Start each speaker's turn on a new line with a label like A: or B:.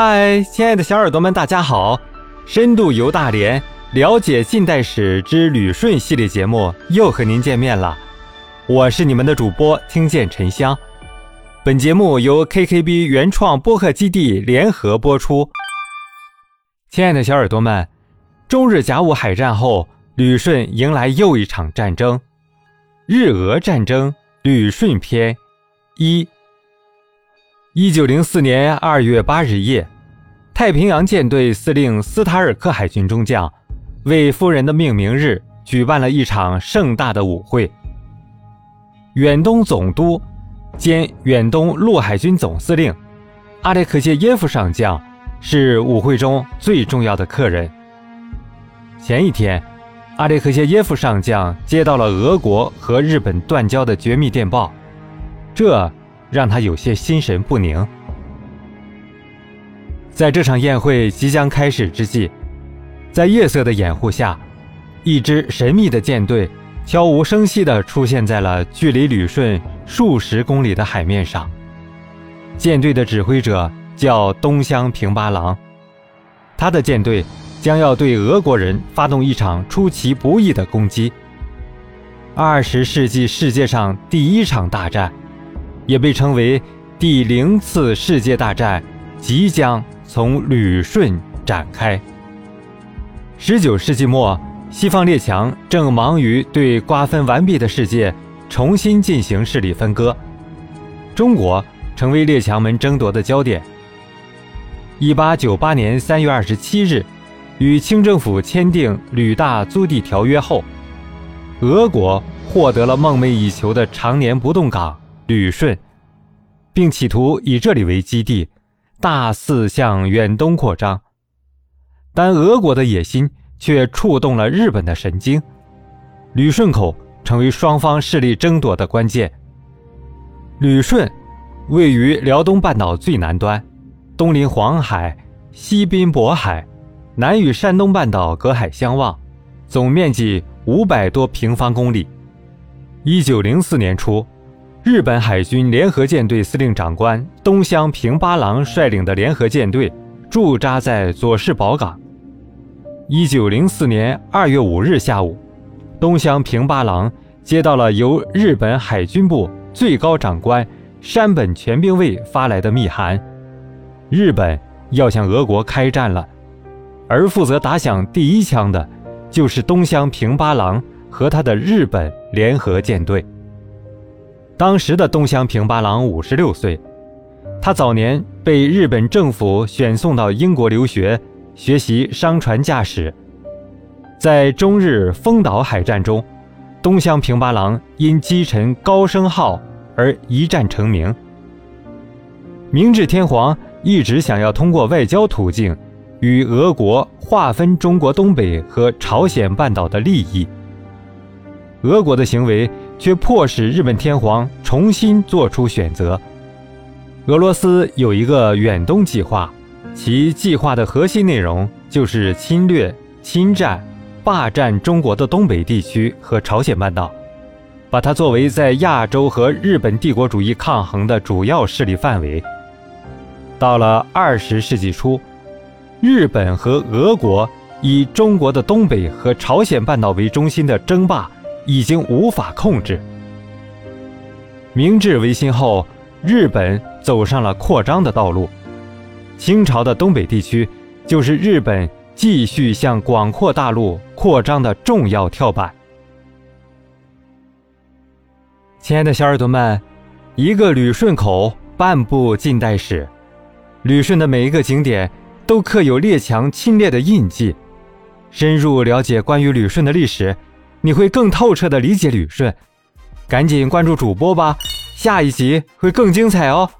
A: 嗨，亲爱的小耳朵们，大家好！深度游大连，了解近代史之旅顺系列节目又和您见面了。我是你们的主播听见沉香。本节目由 KKB 原创播客基地联合播出。亲爱的小耳朵们，中日甲午海战后，旅顺迎来又一场战争——日俄战争旅顺篇一。一九零四年二月八日夜，太平洋舰队司令斯塔尔克海军中将为夫人的命名日举办了一场盛大的舞会。远东总督兼远东陆海军总司令阿列克谢耶夫上将是舞会中最重要的客人。前一天，阿列克谢耶夫上将接到了俄国和日本断交的绝密电报，这。让他有些心神不宁。在这场宴会即将开始之际，在夜色的掩护下，一支神秘的舰队悄无声息地出现在了距离旅顺数十公里的海面上。舰队的指挥者叫东乡平八郎，他的舰队将要对俄国人发动一场出其不意的攻击。二十世纪世界上第一场大战。也被称为第零次世界大战即将从旅顺展开。十九世纪末，西方列强正忙于对瓜分完毕的世界重新进行势力分割，中国成为列强们争夺的焦点。一八九八年三月二十七日，与清政府签订《旅大租地条约》后，俄国获得了梦寐以求的常年不动港。旅顺，并企图以这里为基地，大肆向远东扩张。但俄国的野心却触动了日本的神经，旅顺口成为双方势力争夺的关键。旅顺位于辽东半岛最南端，东临黄海，西濒渤海，南与山东半岛隔海相望，总面积五百多平方公里。一九零四年初。日本海军联合舰队司令长官东乡平八郎率领的联合舰队驻扎在佐世保港。一九零四年二月五日下午，东乡平八郎接到了由日本海军部最高长官山本全兵卫发来的密函，日本要向俄国开战了，而负责打响第一枪的，就是东乡平八郎和他的日本联合舰队。当时的东乡平八郎五十六岁，他早年被日本政府选送到英国留学，学习商船驾驶。在中日丰岛海战中，东乡平八郎因击沉高升号而一战成名。明治天皇一直想要通过外交途径与俄国划分中国东北和朝鲜半岛的利益，俄国的行为。却迫使日本天皇重新做出选择。俄罗斯有一个远东计划，其计划的核心内容就是侵略、侵占、霸占中国的东北地区和朝鲜半岛，把它作为在亚洲和日本帝国主义抗衡的主要势力范围。到了二十世纪初，日本和俄国以中国的东北和朝鲜半岛为中心的争霸。已经无法控制。明治维新后，日本走上了扩张的道路，清朝的东北地区就是日本继续向广阔大陆扩张的重要跳板。亲爱的小耳朵们，一个旅顺口，半部近代史，旅顺的每一个景点都刻有列强侵略的印记。深入了解关于旅顺的历史。你会更透彻的理解旅顺，赶紧关注主播吧，下一集会更精彩哦。